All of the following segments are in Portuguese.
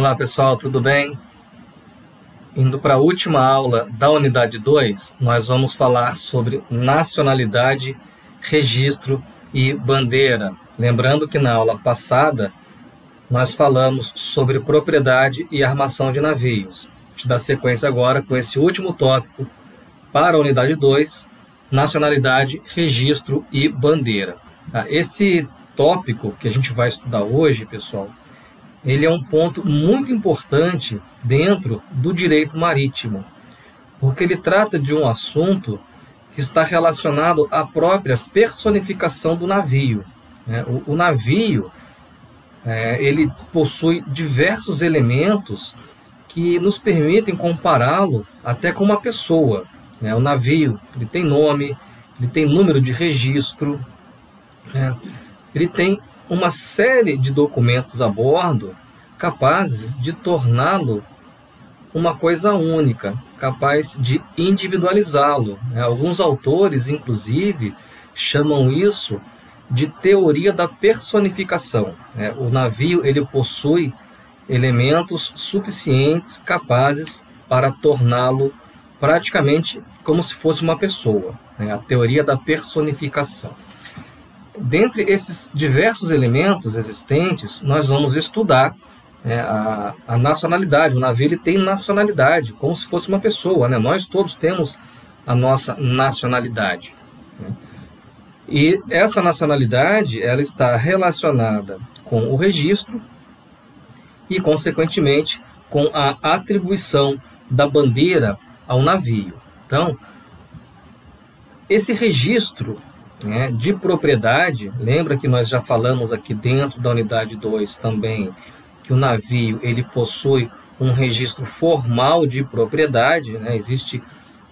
Olá pessoal, tudo bem? Indo para a última aula da unidade 2, nós vamos falar sobre nacionalidade, registro e bandeira. Lembrando que na aula passada nós falamos sobre propriedade e armação de navios. Te dá sequência agora com esse último tópico para a unidade 2, nacionalidade, registro e bandeira. Tá? Esse tópico que a gente vai estudar hoje, pessoal, ele é um ponto muito importante dentro do direito marítimo, porque ele trata de um assunto que está relacionado à própria personificação do navio. Né? O, o, navio é, ele possui diversos elementos que nos permitem compará-lo até com uma pessoa. Né? O navio ele tem nome, ele tem número de registro, né? ele tem uma série de documentos a bordo capazes de torná-lo uma coisa única, capaz de individualizá-lo. Né? Alguns autores, inclusive, chamam isso de teoria da personificação. Né? O navio ele possui elementos suficientes capazes para torná-lo praticamente como se fosse uma pessoa. Né? A teoria da personificação. Dentre esses diversos elementos existentes, nós vamos estudar é, a, a, nacionalidade. O navio ele tem nacionalidade, como se fosse uma pessoa. Né? Nós todos temos a nossa nacionalidade. Né? E essa nacionalidade ela está relacionada com o registro e, consequentemente, com a atribuição da bandeira ao navio. Então, esse registro né, de propriedade, lembra que nós já falamos aqui dentro da unidade 2 também que o navio ele possui um registro formal de propriedade, né, existe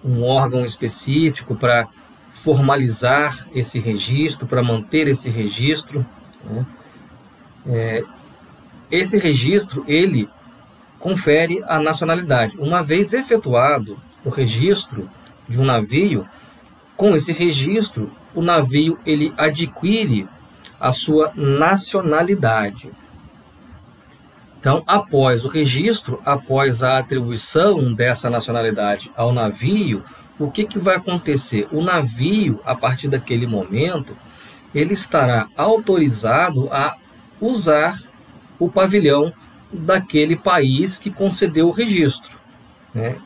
um órgão específico para formalizar esse registro, para manter esse registro. Né. É, esse registro ele confere a nacionalidade. Uma vez efetuado o registro de um navio, com esse registro o navio ele adquire a sua nacionalidade. Então, após o registro, após a atribuição dessa nacionalidade ao navio, o que, que vai acontecer? O navio, a partir daquele momento, ele estará autorizado a usar o pavilhão daquele país que concedeu o registro. Né?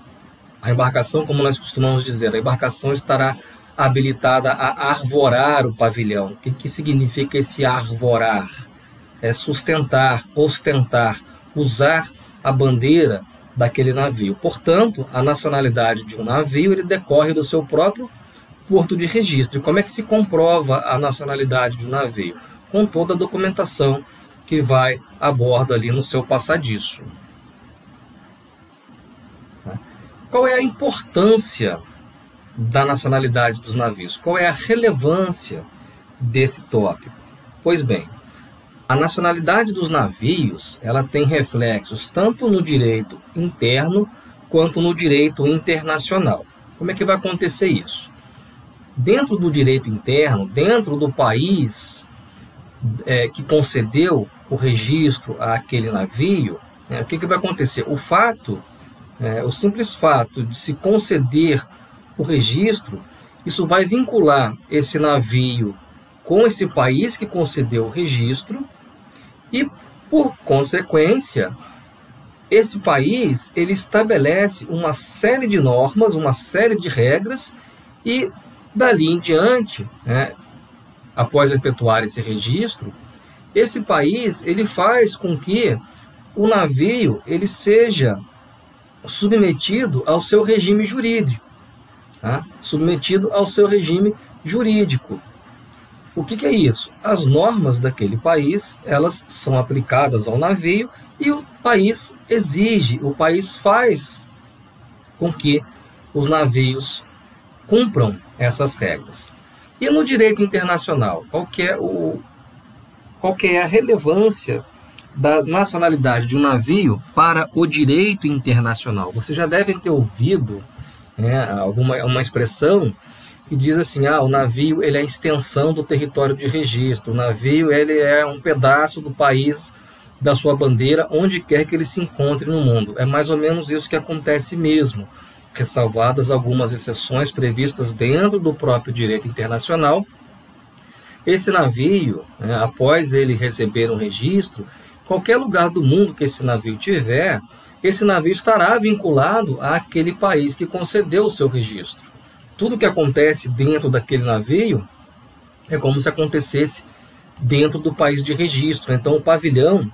A embarcação, como nós costumamos dizer, a embarcação estará habilitada a arvorar o pavilhão. O que, que significa esse arvorar? É sustentar, ostentar, usar a bandeira daquele navio. Portanto, a nacionalidade de um navio ele decorre do seu próprio porto de registro. E como é que se comprova a nacionalidade de um navio? Com toda a documentação que vai a bordo ali no seu passadiço. Qual é a importância da nacionalidade dos navios. Qual é a relevância desse tópico? Pois bem, a nacionalidade dos navios ela tem reflexos tanto no direito interno quanto no direito internacional. Como é que vai acontecer isso? Dentro do direito interno, dentro do país é, que concedeu o registro àquele navio, é, o que, que vai acontecer? O fato, é, o simples fato de se conceder o registro, isso vai vincular esse navio com esse país que concedeu o registro e, por consequência, esse país ele estabelece uma série de normas, uma série de regras e dali em diante, né, após efetuar esse registro, esse país ele faz com que o navio ele seja submetido ao seu regime jurídico tá? submetido ao seu regime jurídico. O que, que, é isso? As normas daquele país elas são aplicadas ao navio e o país exige, o país faz com que os navios cumpram essas regras. E no direito internacional, qual que é, o, qual que é a relevância da nacionalidade de um navio para o direito internacional? Vocês já devem ter ouvido né, alguma uma expressão que diz assim, ah, o navio ele é a extensão do território de registro, o navio ele é um pedaço do país da sua bandeira onde quer que ele se encontre no mundo. É mais ou menos isso que acontece mesmo, ressalvadas algumas exceções previstas dentro do próprio direito internacional. Esse navio, né, após ele receber um registro, qualquer lugar do mundo que esse navio tiver, esse navio estará vinculado àquele país que concedeu o seu registro. Tudo que acontece dentro daquele navio é como se acontecesse dentro do país de registro. Então, o pavilhão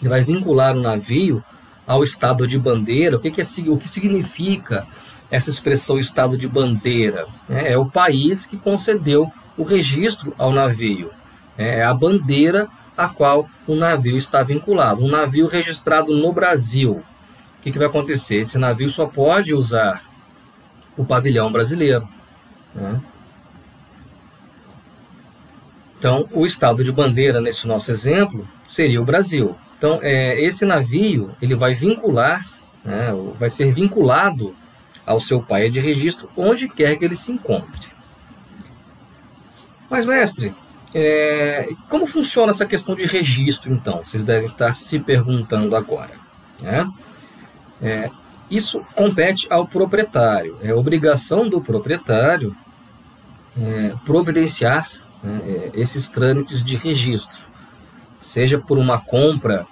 ele vai vincular o navio ao estado de bandeira. O que, que, é, o que significa essa expressão estado de bandeira? É, é o país que concedeu o registro ao navio. É, é a bandeira a qual o navio está vinculado. Um navio registrado no Brasil. O que, que vai acontecer? Esse navio só pode usar o pavilhão brasileiro. Né? Então, o estado de bandeira, nesse nosso exemplo, seria o Brasil. Então, é, esse navio ele vai vincular, né, vai ser vinculado ao seu país de registro onde quer que ele se encontre. Mas, mestre, é, como funciona essa questão de registro, então? Vocês devem estar se perguntando agora. Né? É, isso compete ao proprietário. É obrigação do proprietário é, providenciar né, é, esses trâmites de registro, seja por uma compra,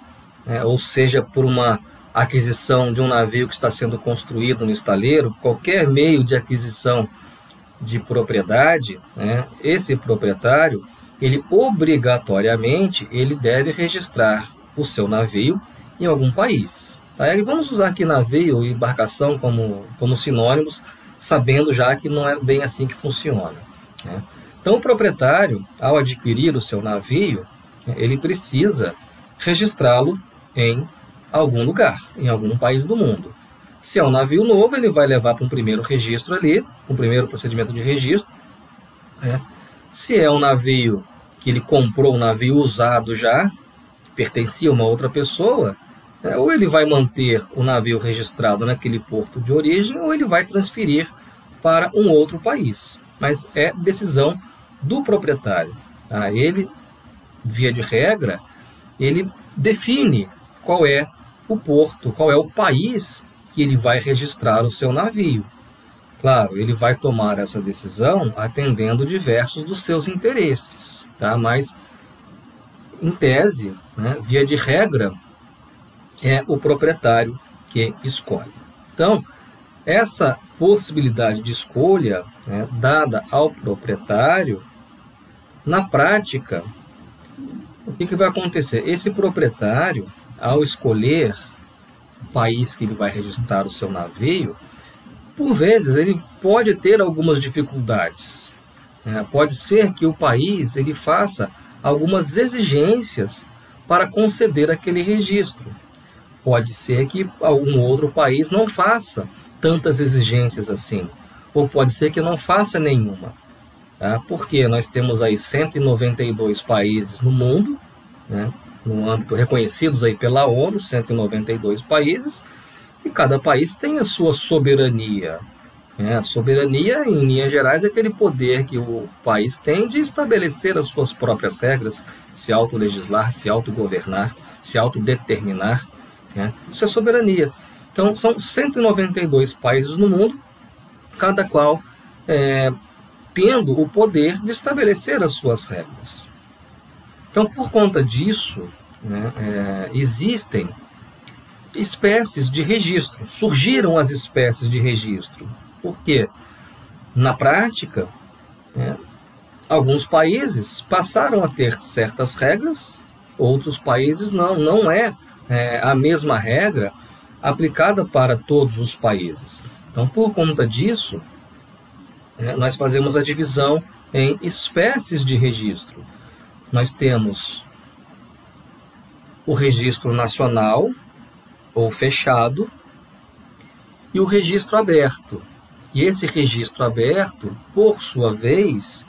né, ou seja por uma aquisição de um navio que está sendo construído no estaleiro, qualquer meio de aquisição de propriedade, né, esse proprietário, ele obrigatoriamente ele deve registrar o seu navio em algum país. Tá? E vamos usar aqui navio e embarcação como, como sinônimos, sabendo já que não é bem assim que funciona. Né? Então, o proprietário, ao adquirir o seu navio, ele precisa registrá-lo em algum lugar, em algum país do mundo. Se é um navio novo, ele vai levar para um primeiro registro ali, um primeiro procedimento de registro. Né? Se é um navio que ele comprou um navio usado já, que pertencia a uma outra pessoa, é, ou ele vai manter o navio registrado naquele porto de origem, ou ele vai transferir para um outro país. Mas é decisão do proprietário. Tá? Ele, via de regra, ele define qual é o porto, qual é o país que ele vai registrar o seu navio. Claro, ele vai tomar essa decisão atendendo diversos dos seus interesses, tá? Mas, em tese, né, via de regra, é o proprietário que escolhe. Então, essa possibilidade de escolha né, dada ao proprietário na prática, o que, que vai acontecer? Esse proprietário, ao escolher o país que ele vai registrar o seu navio, por vezes ele pode ter algumas dificuldades. Né? Pode ser que o país ele faça algumas exigências para conceder aquele registro. Pode ser que algum outro país não faça tantas exigências assim, ou pode ser que não faça nenhuma. Tá? Porque nós temos aí 192 países no mundo, né? no âmbito reconhecidos aí pela ONU, 192 países, e cada país tem a sua soberania. Né? A soberania, em linhas gerais, é aquele poder que o país tem de estabelecer as suas próprias regras, se autolegislar, se autogovernar, se autodeterminar. Né? Isso é soberania. Então, são 192 países no mundo, cada qual é, tendo o poder de estabelecer as suas regras. Então, por conta disso, né, é, existem espécies de registro, surgiram as espécies de registro. Por quê? Na prática, é, alguns países passaram a ter certas regras, outros países não. Não é, é a mesma regra aplicada para todos os países. Então, por conta disso, né, nós fazemos a divisão em espécies de registro. Nós temos o registro nacional ou fechado e o registro aberto. E esse registro aberto, por sua vez,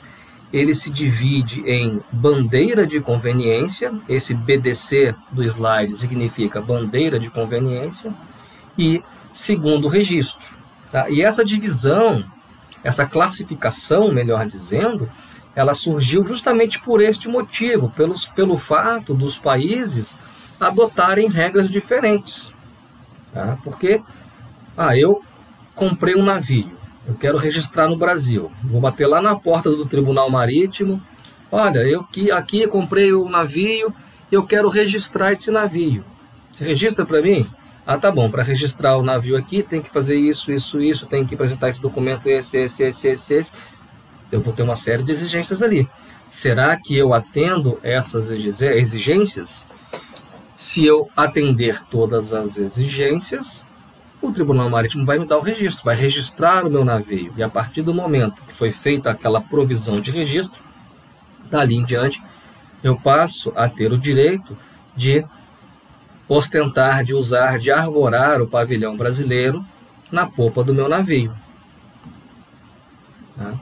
ele se divide em bandeira de conveniência, esse BDC do slide significa bandeira de conveniência, e segundo registro. Tá? E essa divisão essa classificação, melhor dizendo, ela surgiu justamente por este motivo, pelos, pelo fato dos países adotarem regras diferentes. Tá? Porque, ah, eu comprei um navio, eu quero registrar no Brasil, vou bater lá na porta do Tribunal Marítimo, olha, eu que aqui comprei o um navio, eu quero registrar esse navio. Você registra para mim? Ah, tá bom, para registrar o navio aqui tem que fazer isso, isso, isso, tem que apresentar esse documento, esse, esse, esse, esse, esse. Eu vou ter uma série de exigências ali. Será que eu atendo essas exigências? Se eu atender todas as exigências, o Tribunal Marítimo vai me dar o registro, vai registrar o meu navio. E a partir do momento que foi feita aquela provisão de registro, dali em diante, eu passo a ter o direito de ostentar, de usar, de arvorar o pavilhão brasileiro na popa do meu navio. Tá?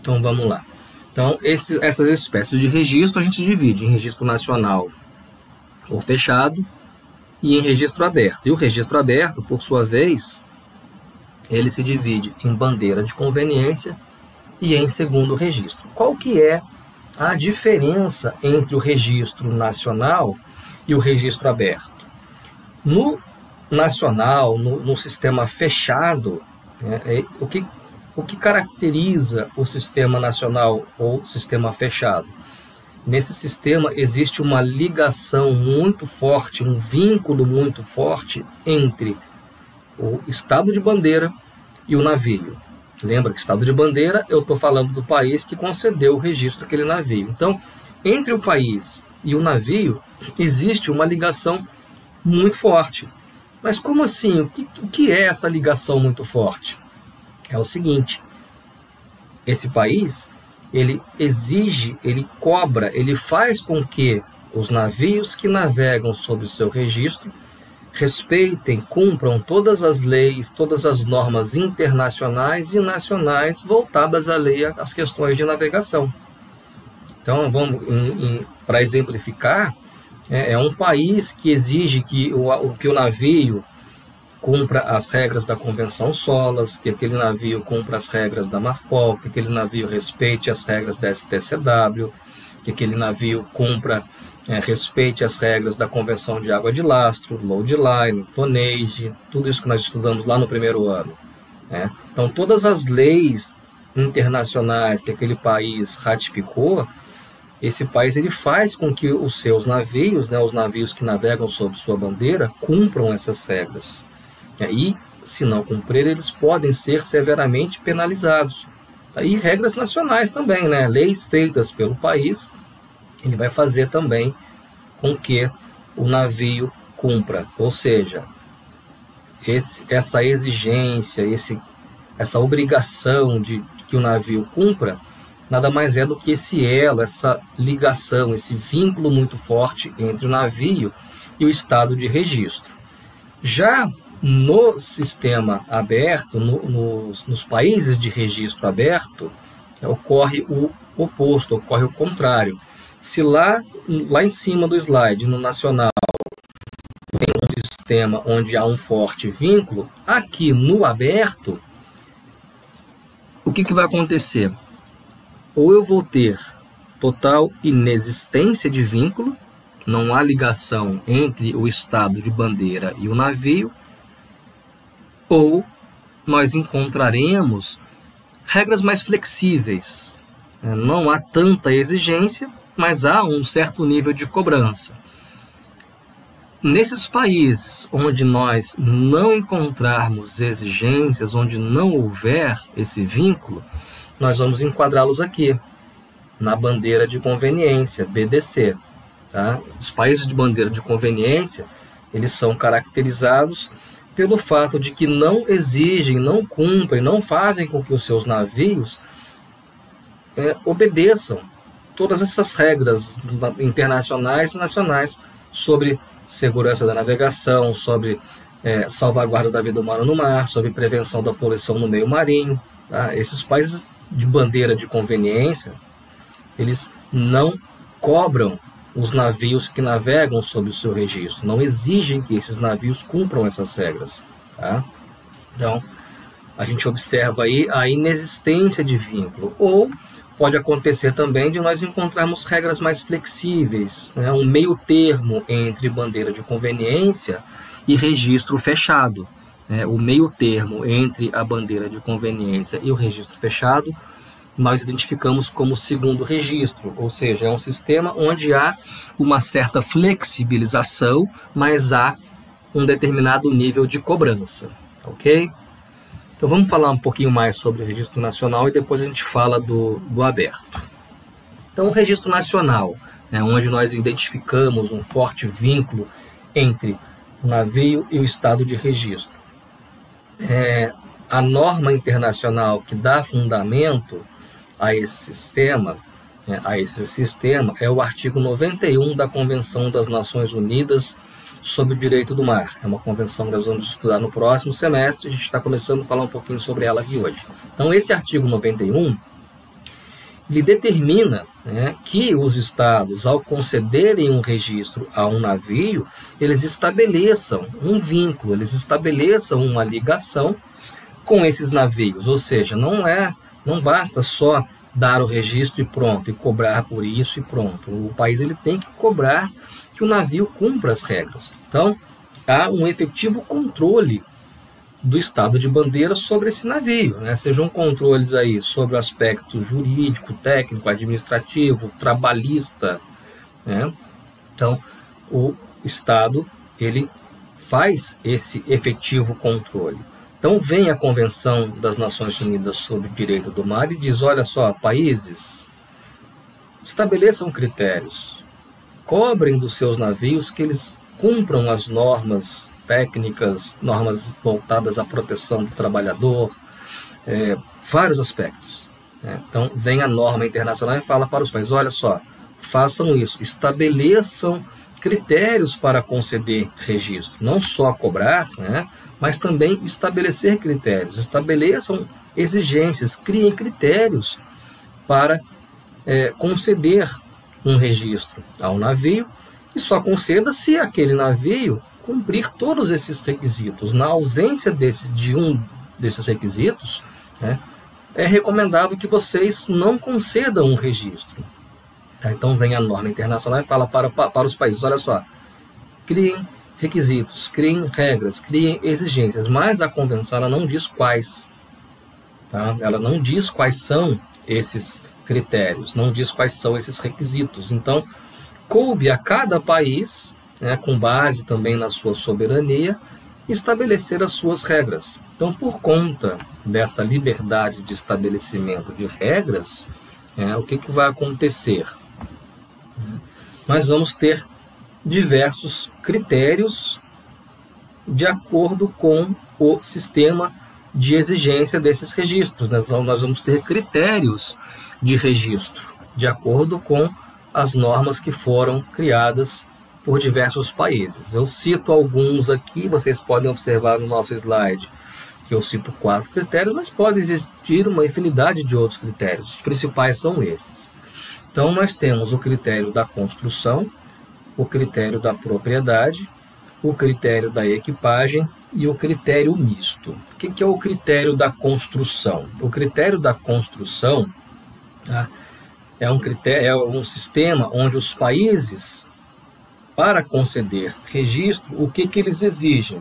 Então vamos lá. Então, esse, essas espécies de registro a gente divide em registro nacional ou fechado e em registro aberto. E o registro aberto, por sua vez, ele se divide em bandeira de conveniência e em segundo registro. Qual que é a diferença entre o registro nacional e o registro aberto? No nacional, no, no sistema fechado, né, é, o, que, o que caracteriza o sistema nacional ou sistema fechado? Nesse sistema existe uma ligação muito forte, um vínculo muito forte entre o estado de bandeira e o navio. Lembra que estado de bandeira, eu estou falando do país que concedeu o registro daquele navio. Então, entre o país e o navio, existe uma ligação muito forte. Mas como assim? O que, o que é essa ligação muito forte? É o seguinte: esse país ele exige, ele cobra, ele faz com que os navios que navegam sob o seu registro respeitem, cumpram todas as leis, todas as normas internacionais e nacionais voltadas à lei, às questões de navegação. Então, vamos para exemplificar, é, é um país que exige que o, que o navio cumpra as regras da Convenção Solas, que aquele navio cumpra as regras da Marpol, que aquele navio respeite as regras da STCW, que aquele navio cumpra, é, respeite as regras da Convenção de Água de Lastro, Load Line, Tonnage, tudo isso que nós estudamos lá no primeiro ano. Né? Então, todas as leis internacionais que aquele país ratificou, esse país ele faz com que os seus navios, né, os navios que navegam sob sua bandeira, cumpram essas regras. E, se não cumprir, eles podem ser severamente penalizados. E regras nacionais também, né, leis feitas pelo país, ele vai fazer também com que o navio cumpra. Ou seja, esse, essa exigência, esse, essa obrigação de que o navio cumpra, nada mais é do que esse elo, essa ligação, esse vínculo muito forte entre o navio e o estado de registro. Já no sistema aberto, no, nos, nos países de registro aberto, ocorre o oposto, ocorre o contrário. Se lá, lá em cima do slide, no nacional, tem um sistema onde há um forte vínculo, aqui no aberto, o que, que vai acontecer? ou eu vou ter total inexistência de vínculo, não há ligação entre o estado de bandeira e o navio, ou nós encontraremos regras mais flexíveis. É, não há tanta exigência, mas há um certo nível de cobrança. Nesses países onde nós não encontrarmos exigências, onde não houver esse vínculo, nós vamos enquadrá-los aqui, na bandeira de conveniência, BDC. Tá? Os países de bandeira de conveniência, eles são caracterizados pelo fato de que não exigem, não cumprem, não fazem com que os seus navios é, obedeçam todas essas regras internacionais e nacionais sobre segurança da navegação, sobre é, salvaguarda da vida humana no mar, sobre prevenção da poluição no meio marinho. Tá? Esses países de bandeira de conveniência, eles não cobram os navios que navegam sob o seu registro, não exigem que esses navios cumpram essas regras. Tá? Então, a gente observa aí a inexistência de vínculo, ou pode acontecer também de nós encontrarmos regras mais flexíveis, né? um meio termo entre bandeira de conveniência e registro fechado. Né? O meio termo entre a bandeira de conveniência e o registro fechado nós identificamos como segundo registro, ou seja, é um sistema onde há uma certa flexibilização, mas há um determinado nível de cobrança, ok? Então vamos falar um pouquinho mais sobre o registro nacional e depois a gente fala do, do aberto. Então o registro nacional, né, onde nós identificamos um forte vínculo entre o navio e o estado de registro. É, a norma internacional que dá fundamento a esse sistema, né, a esse sistema é o artigo 91 da Convenção das Nações Unidas sobre o Direito do Mar. É uma convenção que nós vamos estudar no próximo semestre, a gente está começando a falar um pouquinho sobre ela aqui hoje. Então, esse artigo 91 ele determina né, que os estados, ao concederem um registro a um navio, eles estabeleçam um vínculo, eles estabeleçam uma ligação com esses navios, ou seja, não é não basta só dar o registro e pronto, e cobrar por isso e pronto. O país ele tem que cobrar que o navio cumpra as regras. Então, há um efetivo controle do estado de bandeira sobre esse navio, né? sejam controles aí sobre o aspecto jurídico, técnico, administrativo, trabalhista, né? Então, o estado ele faz esse efetivo controle. Então vem a Convenção das Nações Unidas sobre o Direito do Mar e diz: olha só, países, estabeleçam critérios, cobrem dos seus navios que eles cumpram as normas técnicas, normas voltadas à proteção do trabalhador, é, vários aspectos. Né? Então vem a norma internacional e fala para os países: olha só, façam isso, estabeleçam critérios para conceder registro, não só cobrar, né, mas também estabelecer critérios, estabeleçam exigências, criem critérios para é, conceder um registro ao navio e só conceda se aquele navio cumprir todos esses requisitos. Na ausência desse, de um desses requisitos, né, é recomendável que vocês não concedam um registro. Tá? Então vem a norma internacional e fala para, para os países, olha só, criem requisitos, criem regras, criem exigências, mas a convenção ela não diz quais. Tá? Ela não diz quais são esses critérios, não diz quais são esses requisitos. Então, coube a cada país, né, com base também na sua soberania, estabelecer as suas regras. Então, por conta dessa liberdade de estabelecimento de regras, é, o que, que vai acontecer? Nós vamos ter diversos critérios de acordo com o sistema de exigência desses registros. Então, nós vamos ter critérios de registro, de acordo com as normas que foram criadas por diversos países. Eu cito alguns aqui, vocês podem observar no nosso slide que eu cito quatro critérios, mas pode existir uma infinidade de outros critérios. Os principais são esses. Então, nós temos o critério da construção, o critério da propriedade, o critério da equipagem e o critério misto. O que é o critério da construção? O critério da construção tá, é, um critério, é um sistema onde os países, para conceder registro, o que, que eles exigem?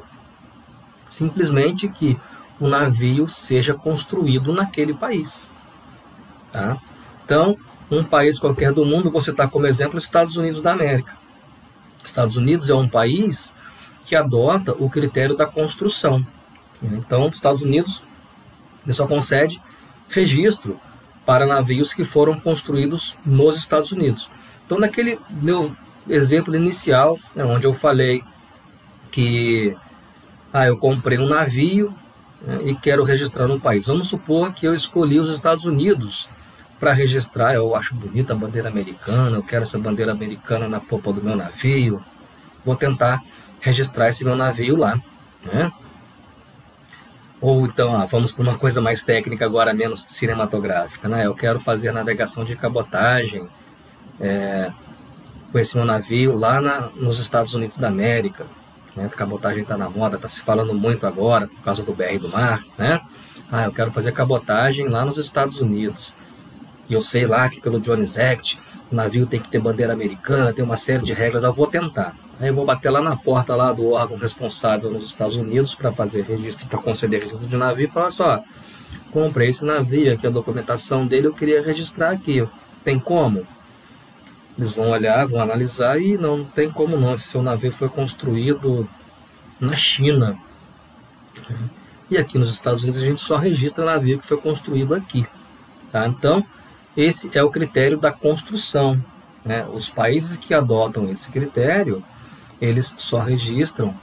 Simplesmente que o navio seja construído naquele país. Tá? Então, um país qualquer do mundo, você está como exemplo Estados Unidos da América. Estados Unidos é um país que adota o critério da construção. Então, os Estados Unidos só concede registro para navios que foram construídos nos Estados Unidos. Então, naquele meu exemplo inicial, né, onde eu falei que ah, eu comprei um navio né, e quero registrar no país. Vamos supor que eu escolhi os Estados Unidos para registrar. Eu acho bonita a bandeira americana, eu quero essa bandeira americana na popa do meu navio. Vou tentar registrar esse meu navio lá, né? Ou então, ah, vamos para uma coisa mais técnica agora, menos cinematográfica, né? Eu quero fazer navegação de cabotagem é, com esse meu navio lá na, nos Estados Unidos da América. Né? A cabotagem está na moda, está se falando muito agora por causa do BR do mar, né? Ah, eu quero fazer cabotagem lá nos Estados Unidos e eu sei lá que pelo Jones Act o navio tem que ter bandeira americana, tem uma série de regras, eu vou tentar. Aí eu vou bater lá na porta lá do órgão responsável nos Estados Unidos para fazer registro, para conceder registro de navio e falar só, comprei esse navio aqui, a documentação dele eu queria registrar aqui. Tem como? Eles vão olhar, vão analisar e não, não tem como não. Esse seu navio foi construído na China. E aqui nos Estados Unidos a gente só registra navio que foi construído aqui. Tá? Então, esse é o critério da construção. Né? Os países que adotam esse critério, eles só registram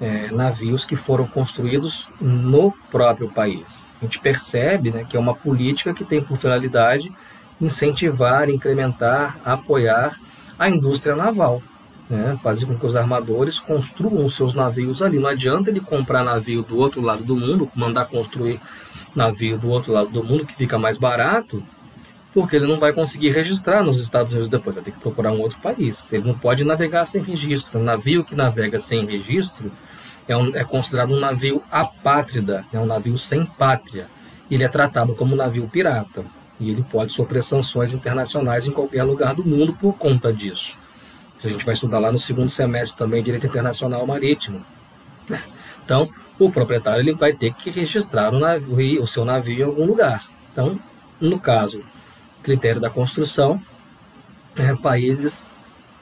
é, navios que foram construídos no próprio país. A gente percebe né, que é uma política que tem por finalidade incentivar, incrementar, apoiar a indústria naval né, fazer com que os armadores construam seus navios ali. Não adianta ele comprar navio do outro lado do mundo, mandar construir navio do outro lado do mundo que fica mais barato, porque ele não vai conseguir registrar nos Estados Unidos depois, vai ter que procurar um outro país. Ele não pode navegar sem registro. Um navio que navega sem registro é, um, é considerado um navio apátrida, é um navio sem pátria. Ele é tratado como um navio pirata e ele pode sofrer sanções internacionais em qualquer lugar do mundo por conta disso a gente vai estudar lá no segundo semestre também Direito Internacional Marítimo. Então, o proprietário ele vai ter que registrar o, navio, o seu navio em algum lugar. Então, no caso, critério da construção, é, países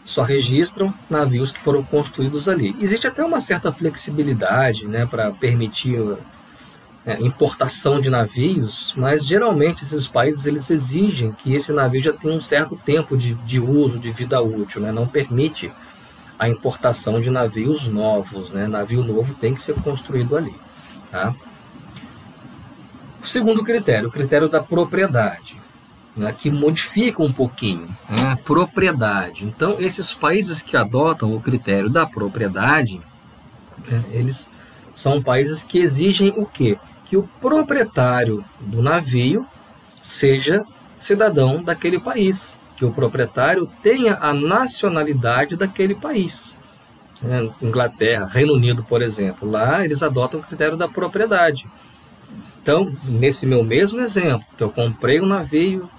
só registram navios que foram construídos ali. Existe até uma certa flexibilidade né, para permitir é, importação de navios, mas geralmente esses países eles exigem que esse navio já tenha um certo tempo de, de uso, de vida útil, né? não permite a importação de navios novos, né? navio novo tem que ser construído ali. Tá? O segundo critério, o critério da propriedade, né? que modifica um pouquinho né? propriedade. Então, esses países que adotam o critério da propriedade, né? eles são países que exigem o quê? que o proprietário do navio seja cidadão daquele país, que o proprietário tenha a nacionalidade daquele país. É, Inglaterra, Reino Unido, por exemplo, lá eles adotam o critério da propriedade. Então, nesse meu mesmo exemplo, que eu comprei um navio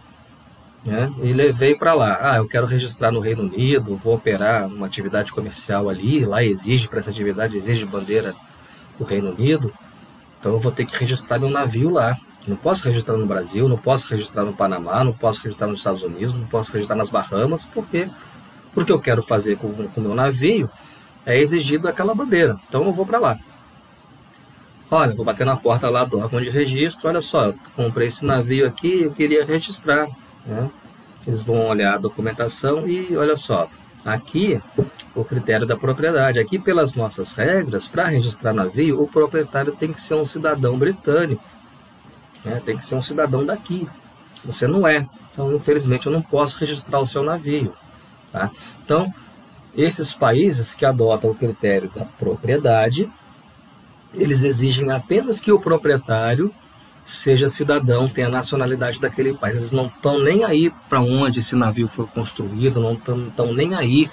né, e levei para lá. Ah, eu quero registrar no Reino Unido, vou operar uma atividade comercial ali, lá exige para essa atividade, exige bandeira do Reino Unido. Então eu vou ter que registrar meu navio lá. Não posso registrar no Brasil, não posso registrar no Panamá, não posso registrar nos Estados Unidos, não posso registrar nas Bahamas, porque porque eu quero fazer com o meu navio é exigido aquela bandeira. Então eu vou para lá. Olha, vou bater na porta lá do órgão de registro. Olha só, comprei esse navio aqui, eu queria registrar. Né? Eles vão olhar a documentação e olha só, aqui o critério da propriedade. Aqui, pelas nossas regras, para registrar navio, o proprietário tem que ser um cidadão britânico, né? tem que ser um cidadão daqui. Você não é. Então, infelizmente, eu não posso registrar o seu navio. Tá? Então, esses países que adotam o critério da propriedade, eles exigem apenas que o proprietário seja cidadão, tenha nacionalidade daquele país. Eles não estão nem aí para onde esse navio foi construído, não estão nem aí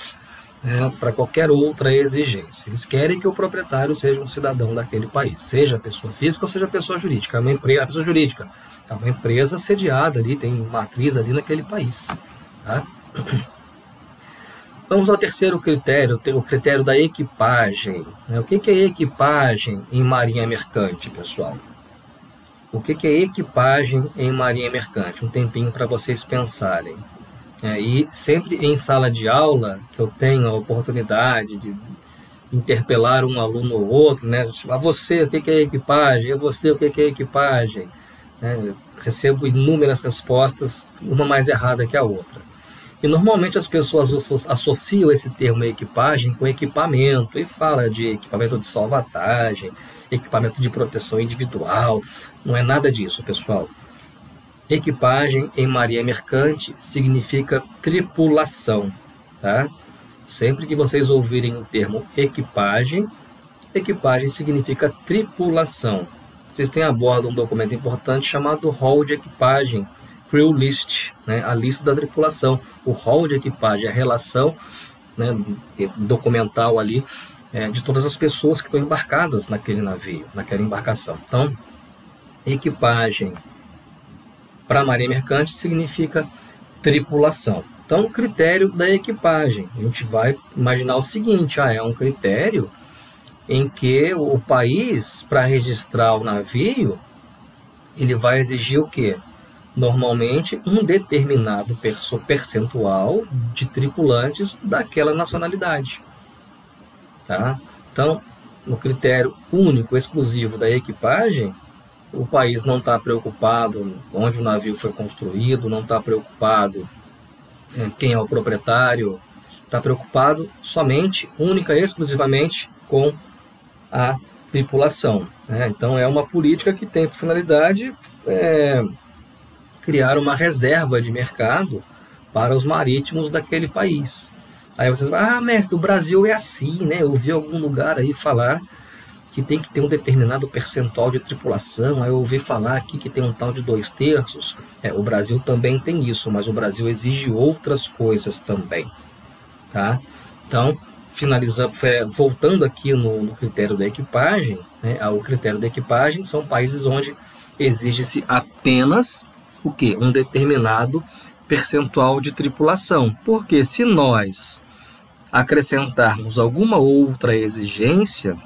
né, para qualquer outra exigência. Eles querem que o proprietário seja um cidadão daquele país, seja pessoa física ou seja pessoa jurídica. É uma empresa, pessoa jurídica é uma empresa sediada ali, tem matriz ali naquele país. Tá? Vamos ao terceiro critério, o critério da equipagem. Né? O que é equipagem em marinha mercante, pessoal? O que é equipagem em marinha mercante? Um tempinho para vocês pensarem. É, e sempre em sala de aula, que eu tenho a oportunidade de interpelar um aluno ou outro, né? A você, o que é equipagem? A você, o que é equipagem? É, recebo inúmeras respostas, uma mais errada que a outra. E normalmente as pessoas associam esse termo equipagem com equipamento e fala de equipamento de salvatagem, equipamento de proteção individual. Não é nada disso, pessoal. Equipagem em marinha mercante significa tripulação, tá? Sempre que vocês ouvirem o termo equipagem, equipagem significa tripulação. Vocês têm a bordo um documento importante chamado Hall de Equipagem, Crew List, né? a lista da tripulação. O Hall de Equipagem, a relação né, documental ali é, de todas as pessoas que estão embarcadas naquele navio, naquela embarcação. Então, equipagem para a marinha mercante significa tripulação. Então, o critério da equipagem. A gente vai imaginar o seguinte: ah, é um critério em que o país, para registrar o navio, ele vai exigir o quê? Normalmente, um determinado percentual de tripulantes daquela nacionalidade. Tá? Então, no critério único, exclusivo da equipagem, o país não está preocupado onde o navio foi construído, não está preocupado é, quem é o proprietário, está preocupado somente, única e exclusivamente com a tripulação. Né? Então é uma política que tem por finalidade é, criar uma reserva de mercado para os marítimos daquele país. Aí vocês vão, ah, mestre, o Brasil é assim, né? Eu vi algum lugar aí falar que tem que ter um determinado percentual de tripulação. Aí eu ouvi falar aqui que tem um tal de dois terços. É, o Brasil também tem isso, mas o Brasil exige outras coisas também. Tá? Então, finalizando, voltando aqui no, no critério da equipagem, né, critério da equipagem são países onde exige-se apenas o que? Um determinado percentual de tripulação. Porque se nós acrescentarmos alguma outra exigência,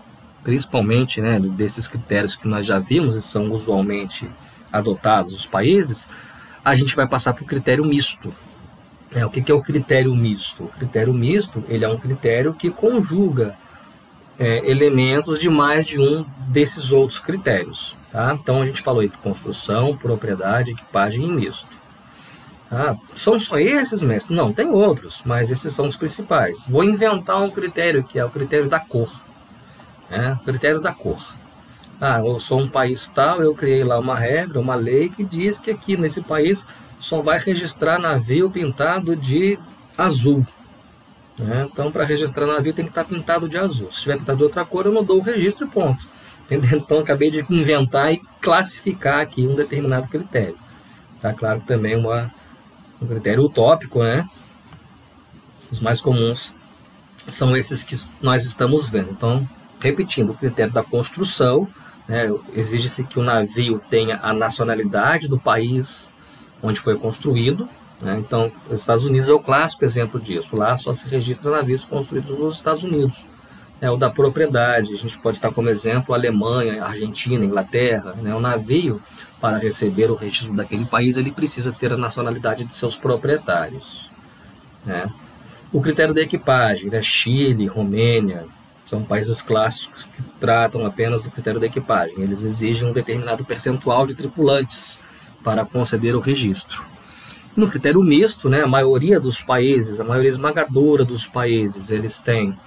principalmente né, desses critérios que nós já vimos e são usualmente adotados nos países, a gente vai passar para o critério misto. É, o que, que, é o critério misto? O critério misto ele é um critério que conjuga é, elementos de mais de um desses outros critérios. Tá? Então a gente falou aí de construção, propriedade, equipagem e misto. Tá? São só esses, mestre? Não, tem outros, mas esses são os principais. Vou inventar um critério que é o critério da cor. Né? Critério da cor. Ah, eu sou um país tal, eu criei lá uma regra, uma lei que diz que aqui nesse país só vai registrar navio pintado de azul. Né? Então, para registrar navio tem que estar tá pintado de azul. Se tiver pintado de outra cor, eu não dou o registro e ponto. Entendeu? Então, acabei de inventar e classificar aqui um determinado critério. Tá claro que também uma, um critério utópico, né? Os mais comuns são esses que nós estamos vendo. Então, repetindo, o critério da construção, né, exige-se que o navio tenha a nacionalidade do país onde foi construído. Né, então, os Estados Unidos é o clássico exemplo disso. Lá só se registra navios construídos nos Estados Unidos. É o da propriedade. A gente pode estar como exemplo a Alemanha, a Argentina, a Inglaterra. Né, o navio, para receber o registro daquele país, ele precisa ter a nacionalidade de seus proprietários. Né. O critério da equipagem, né, Chile, Romênia, são países clássicos que tratam apenas do critério da equipagem. Eles exigem um determinado percentual de tripulantes para conceder o registro. No critério misto, né, a maioria dos países, a maioria esmagadora dos países, eles têm,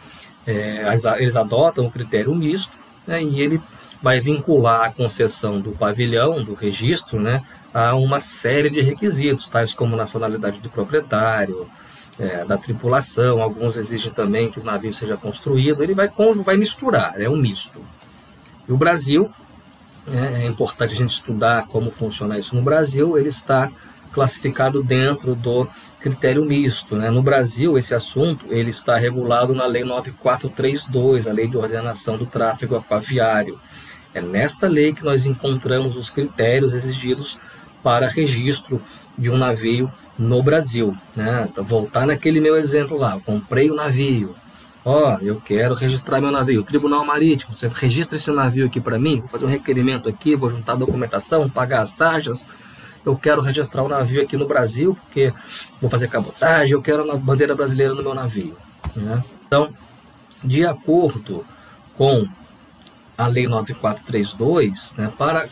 é, eles adotam o critério misto né, e ele vai vincular a concessão do pavilhão, do registro, né, a uma série de requisitos, tais como nacionalidade de proprietário, é, da tripulação, alguns exigem também que o navio seja construído, ele vai, vai misturar, é um misto. E o Brasil, é, é importante a gente estudar como funciona isso no Brasil, ele está classificado dentro do critério misto. Né? No Brasil, esse assunto ele está regulado na Lei 9432, a Lei de Ordenação do Tráfego Aquaviário. É nesta lei que nós encontramos os critérios exigidos para registro de um navio no Brasil. Né? Então, voltar naquele meu exemplo lá, eu comprei o um navio. Ó, oh, eu quero registrar meu navio. Tribunal Marítimo, você registra esse navio aqui para mim? Vou fazer um requerimento aqui, vou juntar a documentação, pagar as taxas. Eu quero registrar o um navio aqui no Brasil, porque vou fazer cabotagem, eu quero a bandeira brasileira no meu navio. Né? Então, de acordo com a Lei 9432, né, para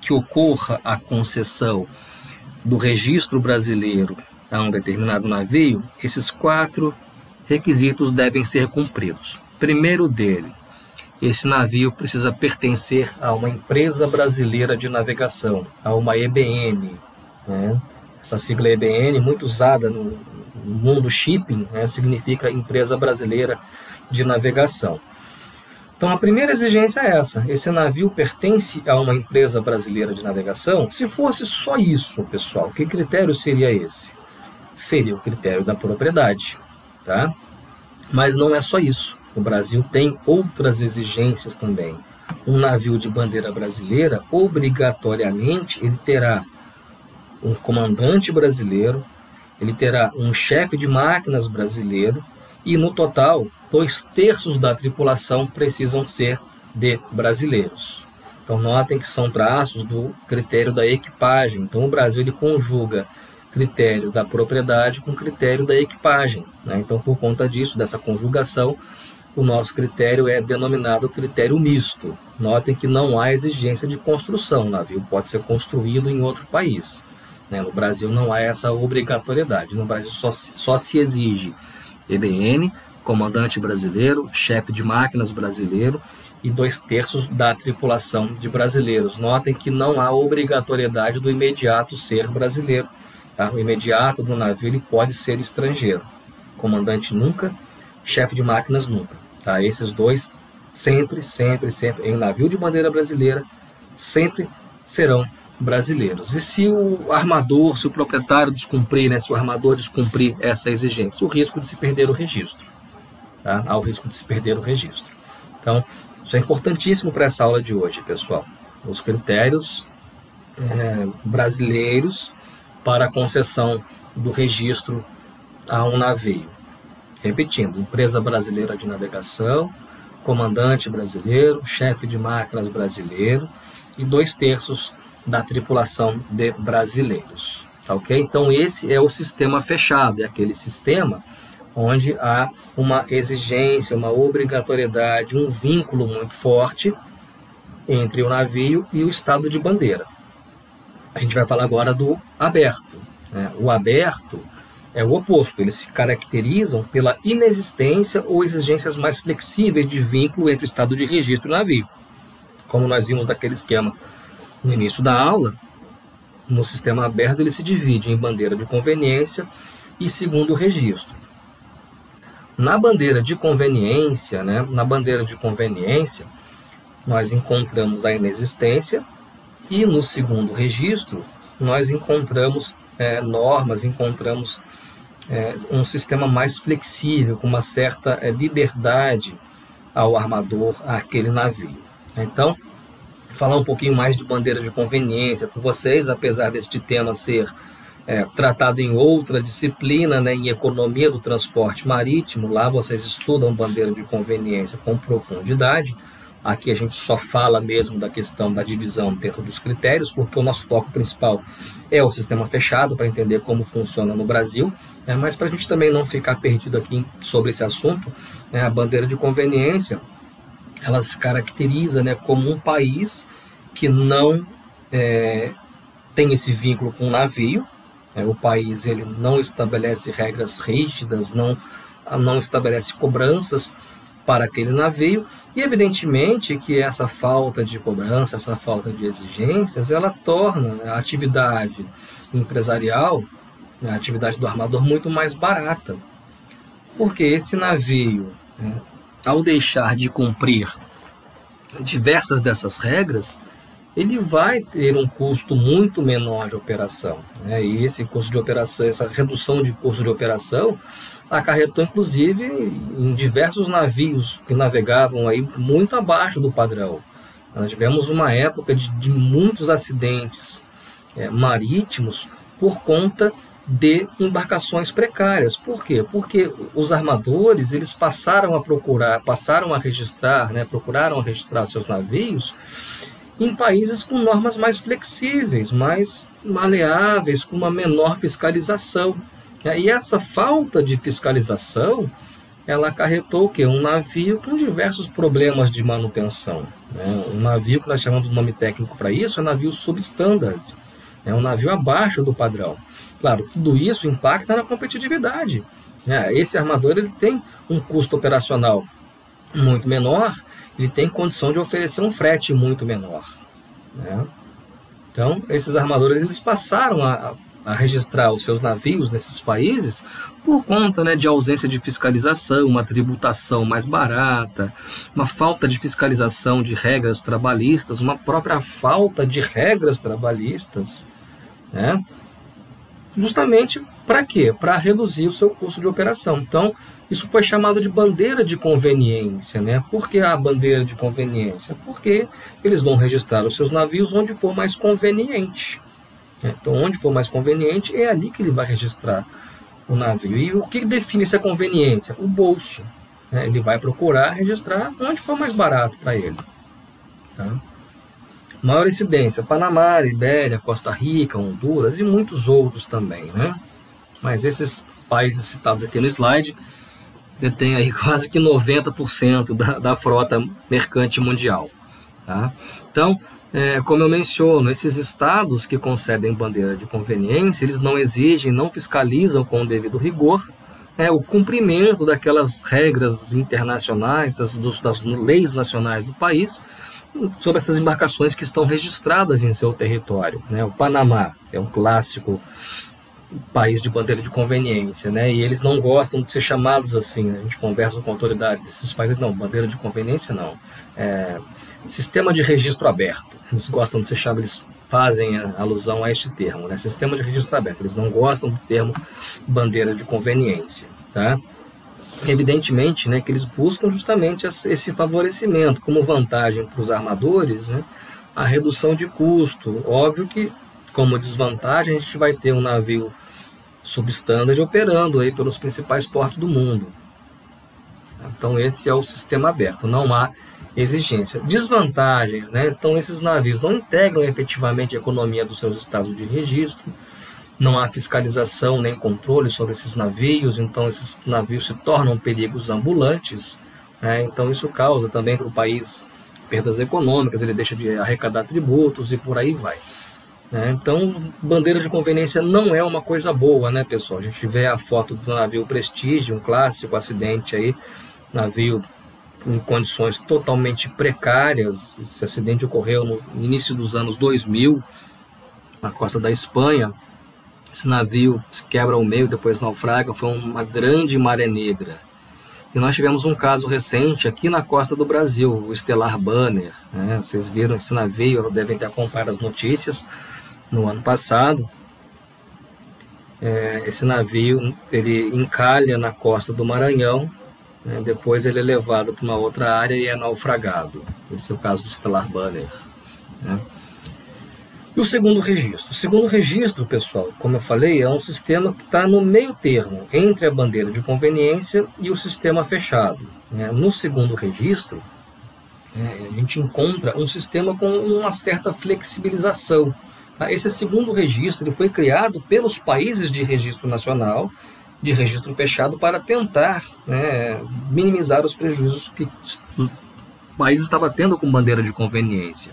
que ocorra a concessão do registro brasileiro a um determinado navio, esses quatro requisitos devem ser cumpridos. Primeiro dele, esse navio precisa pertencer a uma empresa brasileira de navegação, a uma EBN. Né? Essa sigla EBN, muito usada no mundo shipping, né? significa Empresa Brasileira de Navegação. Então a primeira exigência é essa: esse navio pertence a uma empresa brasileira de navegação? Se fosse só isso, pessoal, que critério seria esse? Seria o critério da propriedade, tá? Mas não é só isso. O Brasil tem outras exigências também. Um navio de bandeira brasileira, obrigatoriamente, ele terá um comandante brasileiro, ele terá um chefe de máquinas brasileiro e, no total, dois terços da tripulação precisam ser de brasileiros. Então, notem que são traços do critério da equipagem. Então, o Brasil ele conjuga critério da propriedade com critério da equipagem. Né? Então, por conta disso, dessa conjugação, o nosso critério é denominado critério misto. Notem que não há exigência de construção, o navio pode ser construído em outro país. Né? No Brasil não há essa obrigatoriedade. No Brasil só, só se exige EBN, comandante brasileiro, chefe de máquinas brasileiro e dois terços da tripulação de brasileiros. Notem que não há obrigatoriedade do imediato ser brasileiro. Tá? O imediato do navio ele pode ser estrangeiro. Comandante nunca, chefe de máquinas nunca. Tá? Esses dois sempre, sempre, sempre, em navio de bandeira brasileira, sempre serão brasileiros. E se o armador, se o proprietário descumprir, né, se o armador descumprir essa exigência, o risco de se perder o registro. Tá? Há o risco de se perder o registro. Então, isso é importantíssimo para essa aula de hoje, pessoal. Os critérios é, brasileiros para a concessão do registro a um navio. Repetindo, empresa brasileira de navegação, comandante brasileiro, chefe de máquinas brasileiro e dois terços da tripulação de brasileiros. Tá ok? Então, esse é o sistema fechado, é aquele sistema onde há uma exigência, uma obrigatoriedade, um vínculo muito forte entre o navio e o estado de bandeira. A gente vai falar agora do aberto. Né? O aberto é o oposto, eles se caracterizam pela inexistência ou exigências mais flexíveis de vínculo entre o estado de registro e o navio. Como nós vimos daquele esquema no início da aula, no sistema aberto ele se divide em bandeira de conveniência e segundo registro. Na bandeira de conveniência, né, na bandeira de conveniência, nós encontramos a inexistência e no segundo registro nós encontramos é, normas, encontramos é, um sistema mais flexível, com uma certa é, liberdade ao armador, àquele navio. Então, falar um pouquinho mais de bandeira de conveniência com vocês, apesar deste tema ser é, tratado em outra disciplina, né, em economia do transporte marítimo, lá vocês estudam bandeira de conveniência com profundidade. Aqui a gente só fala mesmo da questão da divisão dentro dos critérios, porque o nosso foco principal é o sistema fechado, para entender como funciona no Brasil. Né, mas para a gente também não ficar perdido aqui sobre esse assunto, né, a bandeira de conveniência ela se caracteriza né, como um país que não é, tem esse vínculo com o navio. É, o país ele não estabelece regras rígidas, não, não estabelece cobranças para aquele navio e evidentemente que essa falta de cobrança, essa falta de exigências, ela torna a atividade empresarial, a atividade do armador muito mais barata, porque esse navio né, ao deixar de cumprir diversas dessas regras, ele vai ter um custo muito menor de operação. Né? E esse custo de operação, essa redução de custo de operação, acarretou inclusive em diversos navios que navegavam aí muito abaixo do padrão. Nós tivemos uma época de, de muitos acidentes é, marítimos por conta de embarcações precárias. Por quê? Porque os armadores eles passaram a procurar, passaram a registrar, né, procuraram registrar seus navios em países com normas mais flexíveis, mais maleáveis, com uma menor fiscalização. E essa falta de fiscalização, ela acarretou o quê? Um navio com diversos problemas de manutenção. Né? Um navio que nós chamamos de nome técnico para isso é navio substandard. É um navio abaixo do padrão. Claro, tudo isso impacta na competitividade. É, esse armador ele tem um custo operacional muito menor, ele tem condição de oferecer um frete muito menor. Né? Então, esses armadores eles passaram a, a, registrar os seus navios nesses países por conta né, de ausência de fiscalização, uma tributação mais barata, uma falta de fiscalização de regras trabalhistas, uma própria falta de regras trabalhistas. Né? justamente para quê? Para reduzir o seu custo de operação. Então, isso foi chamado de bandeira de conveniência. Né? Por que a bandeira de conveniência? Porque eles vão registrar os seus navios onde for mais conveniente. Então, onde for mais conveniente, é ali que ele vai registrar o navio. E o que define essa conveniência? O bolso. Né? Ele vai procurar registrar onde for mais barato para ele. Tá? Maior incidência: Panamá, Ibéria, Costa Rica, Honduras e muitos outros também. Né? Mas esses países citados aqui no slide detêm aí quase que 90% da, da frota mercante mundial. Tá? Então, é, como eu menciono, esses estados que concedem bandeira de conveniência, eles não exigem, não fiscalizam com o devido rigor é, o cumprimento daquelas regras internacionais, das, dos, das leis nacionais do país, sobre essas embarcações que estão registradas em seu território. Né? O Panamá é um clássico país de bandeira de conveniência, né? E eles não gostam de ser chamados assim. Né? A gente conversa com autoridades desses países, não, bandeira de conveniência não. É, sistema de registro aberto. Eles gostam de ser chamados, eles fazem alusão a este termo, né? Sistema de registro aberto. Eles não gostam do termo bandeira de conveniência, tá? Evidentemente, né, que eles buscam justamente esse favorecimento como vantagem para os armadores, né? A redução de custo. Óbvio que como desvantagem a gente vai ter um navio substandard operando aí pelos principais portos do mundo. Então esse é o sistema aberto, não há exigência. Desvantagens, né? Então esses navios não integram efetivamente a economia dos seus estados de registro, não há fiscalização nem controle sobre esses navios, então esses navios se tornam perigos ambulantes, né? então isso causa também para o país perdas econômicas, ele deixa de arrecadar tributos e por aí vai. Né? Então, bandeira de conveniência não é uma coisa boa, né, pessoal? A gente vê a foto do navio Prestige, um clássico acidente aí, navio em condições totalmente precárias. Esse acidente ocorreu no início dos anos 2000, na costa da Espanha. Esse navio se quebra ao meio, depois naufraga, foi uma grande maré negra. E nós tivemos um caso recente aqui na costa do Brasil, o Stellar Banner. Né? Vocês viram esse navio, devem ter acompanhado as notícias no ano passado. É, esse navio ele encalha na costa do Maranhão, né? depois ele é levado para uma outra área e é naufragado. Esse é o caso do Stellar Banner. Né? E o segundo registro? O segundo registro, pessoal, como eu falei, é um sistema que está no meio termo entre a bandeira de conveniência e o sistema fechado. Né? No segundo registro, é, a gente encontra um sistema com uma certa flexibilização. Tá? Esse segundo registro ele foi criado pelos países de registro nacional, de registro fechado, para tentar né, minimizar os prejuízos que o país estava tendo com bandeira de conveniência.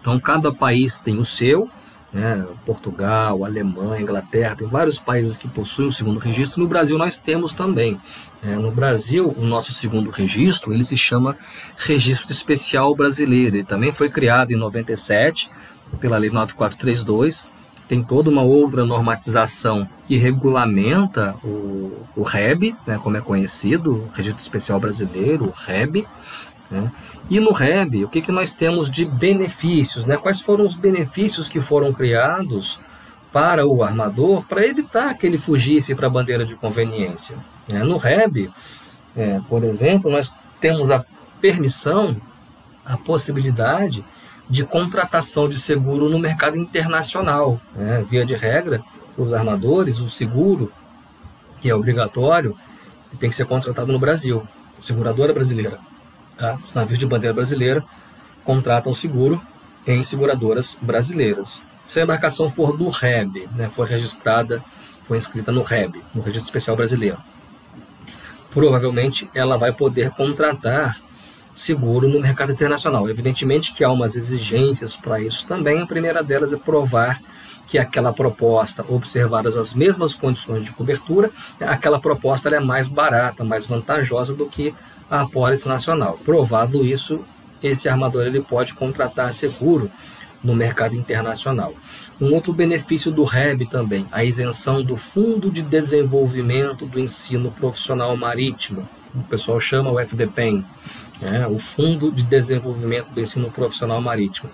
Então, cada país tem o seu, né, Portugal, Alemanha, Inglaterra, tem vários países que possuem o segundo registro. No Brasil nós temos também. É, no Brasil, o nosso segundo registro ele se chama Registro Especial Brasileiro. Ele também foi criado em 97 pela Lei 9432, tem toda uma outra normatização que regulamenta o, o REB, né, como é conhecido, Registro Especial Brasileiro, o REB. Né? E no REB, o que, que nós temos de benefícios? Né? Quais foram os benefícios que foram criados para o armador para evitar que ele fugisse para a bandeira de conveniência? Né? No REB, é, por exemplo, nós temos a permissão, a possibilidade de contratação de seguro no mercado internacional. Né? Via de regra, os armadores, o seguro, que é obrigatório, tem que ser contratado no Brasil, seguradora brasileira. Tá? Os navios de bandeira brasileira contratam seguro em seguradoras brasileiras. Se a embarcação for do REB, né, for registrada, foi inscrita no REB, no Registro Especial Brasileiro, provavelmente ela vai poder contratar seguro no mercado internacional. Evidentemente que há umas exigências para isso também. A primeira delas é provar que aquela proposta, observadas as mesmas condições de cobertura, aquela proposta é mais barata, mais vantajosa do que a apólice nacional. Provado isso, esse armador ele pode contratar seguro no mercado internacional. Um outro benefício do REB também, a isenção do Fundo de Desenvolvimento do Ensino Profissional Marítimo, o pessoal chama o FDPEM né, o Fundo de Desenvolvimento do Ensino Profissional Marítimo.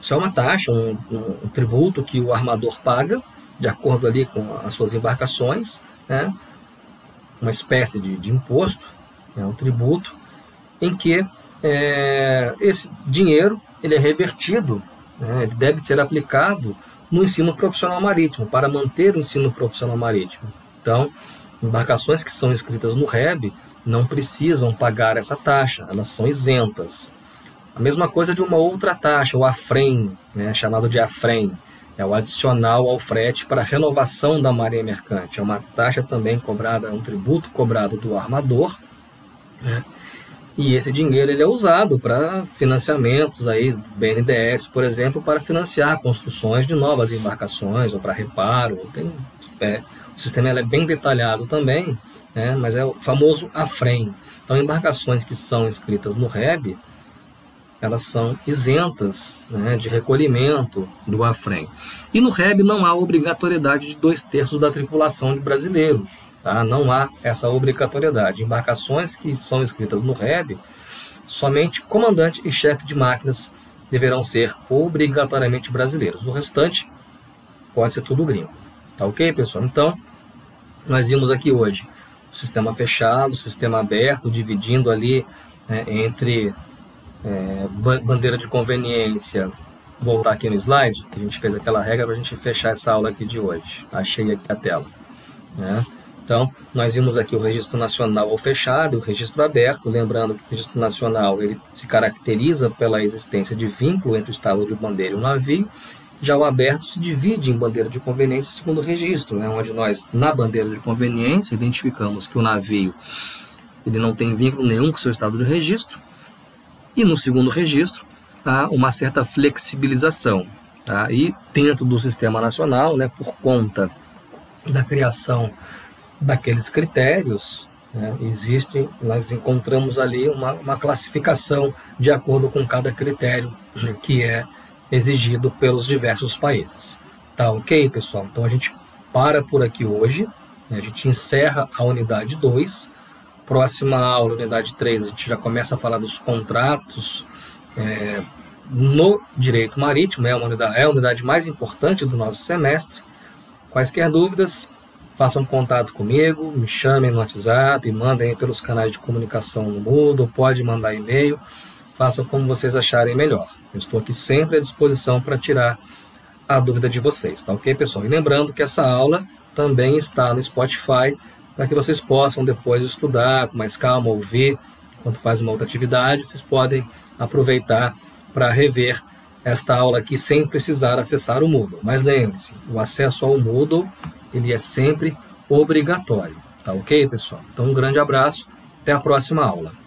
Isso é uma taxa, um, um, tributo que o armador paga, de acordo ali com as suas embarcações, né, uma espécie de, de imposto, né, um tributo, em que é, esse dinheiro ele é revertido, né, ele deve ser aplicado no ensino profissional marítimo, para manter o ensino profissional marítimo. Então, embarcações que são inscritas no REB não precisam pagar essa taxa, elas são isentas. A mesma coisa de uma outra taxa, o AFREM, né, chamado de AFREM, é o adicional ao frete para renovação da marinha mercante. É uma taxa também cobrada, é um tributo cobrado do armador, né, e esse dinheiro ele é usado para financiamentos aí, BNDES, por exemplo, para financiar construções de novas embarcações ou para reparo. Tem, é, o sistema é bem detalhado também, né, mas é o famoso AFREM. Então, embarcações que são inscritas no REB, elas são isentas né, de recolhimento do AFREM. E no REB não há obrigatoriedade de dois terços da tripulação de brasileiros. Tá? Não há essa obrigatoriedade. Embarcações que são inscritas no REB, somente comandante e chefe de máquinas deverão ser obrigatoriamente brasileiros. O restante pode ser tudo gringo. Tá ok, pessoal? Então, nós vimos aqui hoje sistema fechado, sistema aberto, dividindo ali né, entre é, bandeira de conveniência. Voltar aqui no slide, que a gente fez aquela regra para a gente fechar essa aula aqui de hoje. Achei aqui a tela. Né? Então, nós vimos aqui o registro nacional ou fechado, o registro aberto, lembrando que o registro nacional ele se caracteriza pela existência de vínculo entre o estado de bandeira e o navio. Já o aberto se divide em bandeira de conveniência segundo o registro, né, onde nós, na bandeira de conveniência, identificamos que o navio ele não tem vínculo nenhum com seu estado de registro, e no segundo registro há uma certa flexibilização. Tá? E dentro do sistema nacional, né, por conta da criação daqueles critérios, né, existe, nós encontramos ali uma, uma classificação de acordo com cada critério que é exigido pelos diversos países. Tá ok, pessoal? Então a gente para por aqui hoje, né, a gente encerra a unidade 2. Próxima aula, unidade 3, a gente já começa a falar dos contratos é, no direito marítimo, é, uma unidade, é a unidade mais importante do nosso semestre. Quaisquer dúvidas, façam contato comigo, me chamem no WhatsApp, mandem pelos canais de comunicação no Moodle, pode mandar e-mail, façam como vocês acharem melhor. Eu estou aqui sempre à disposição para tirar a dúvida de vocês, tá ok, pessoal? E lembrando que essa aula também está no Spotify para que vocês possam depois estudar com mais calma, ouvir enquanto faz uma outra atividade, vocês podem aproveitar para rever esta aula aqui sem precisar acessar o Moodle. Mas lembre-se, o acesso ao Moodle ele é sempre obrigatório. Tá ok, pessoal? Então, um grande abraço, até a próxima aula.